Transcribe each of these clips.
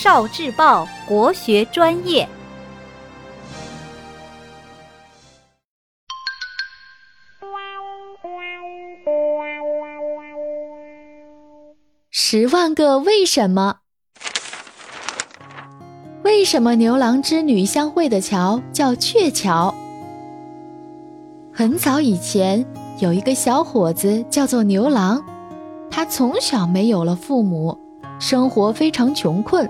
少智报国学专业。十万个为什么？为什么牛郎织女相会的桥叫鹊桥？很早以前，有一个小伙子叫做牛郎，他从小没有了父母，生活非常穷困，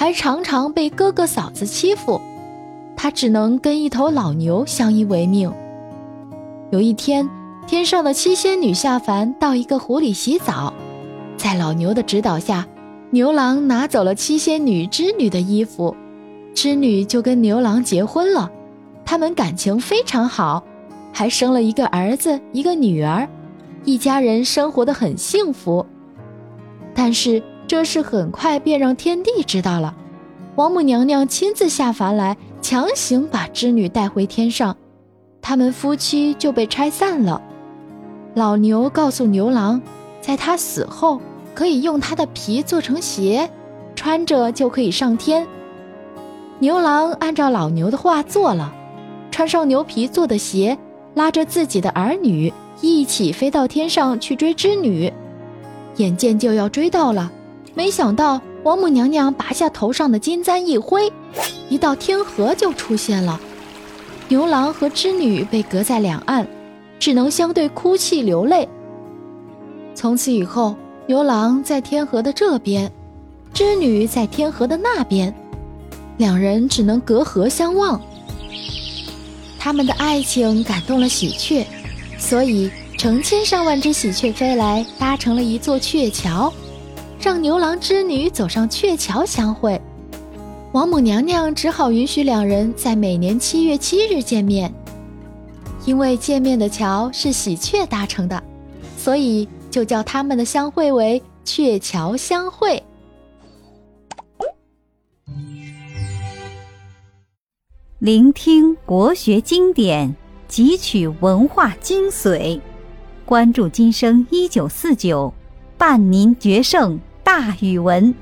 还常常被哥哥嫂子欺负，他只能跟一头老牛相依为命。有一天，天上的七仙女下凡到一个湖里洗澡，在老牛的指导下，牛郎拿走了七仙女织女的衣服，织女就跟牛郎结婚了，他们感情非常好。还生了一个儿子，一个女儿，一家人生活的很幸福。但是这事很快便让天帝知道了，王母娘娘亲自下凡来，强行把织女带回天上，他们夫妻就被拆散了。老牛告诉牛郎，在他死后可以用他的皮做成鞋，穿着就可以上天。牛郎按照老牛的话做了，穿上牛皮做的鞋。拉着自己的儿女一起飞到天上去追织女，眼见就要追到了，没想到王母娘娘拔下头上的金簪一挥，一道天河就出现了。牛郎和织女被隔在两岸，只能相对哭泣流泪。从此以后，牛郎在天河的这边，织女在天河的那边，两人只能隔河相望。他们的爱情感动了喜鹊，所以成千上万只喜鹊飞来，搭成了一座鹊桥，让牛郎织女走上鹊桥相会。王母娘娘只好允许两人在每年七月七日见面，因为见面的桥是喜鹊搭成的，所以就叫他们的相会为鹊桥相会。聆听国学经典，汲取文化精髓，关注今生一九四九，伴您决胜大语文。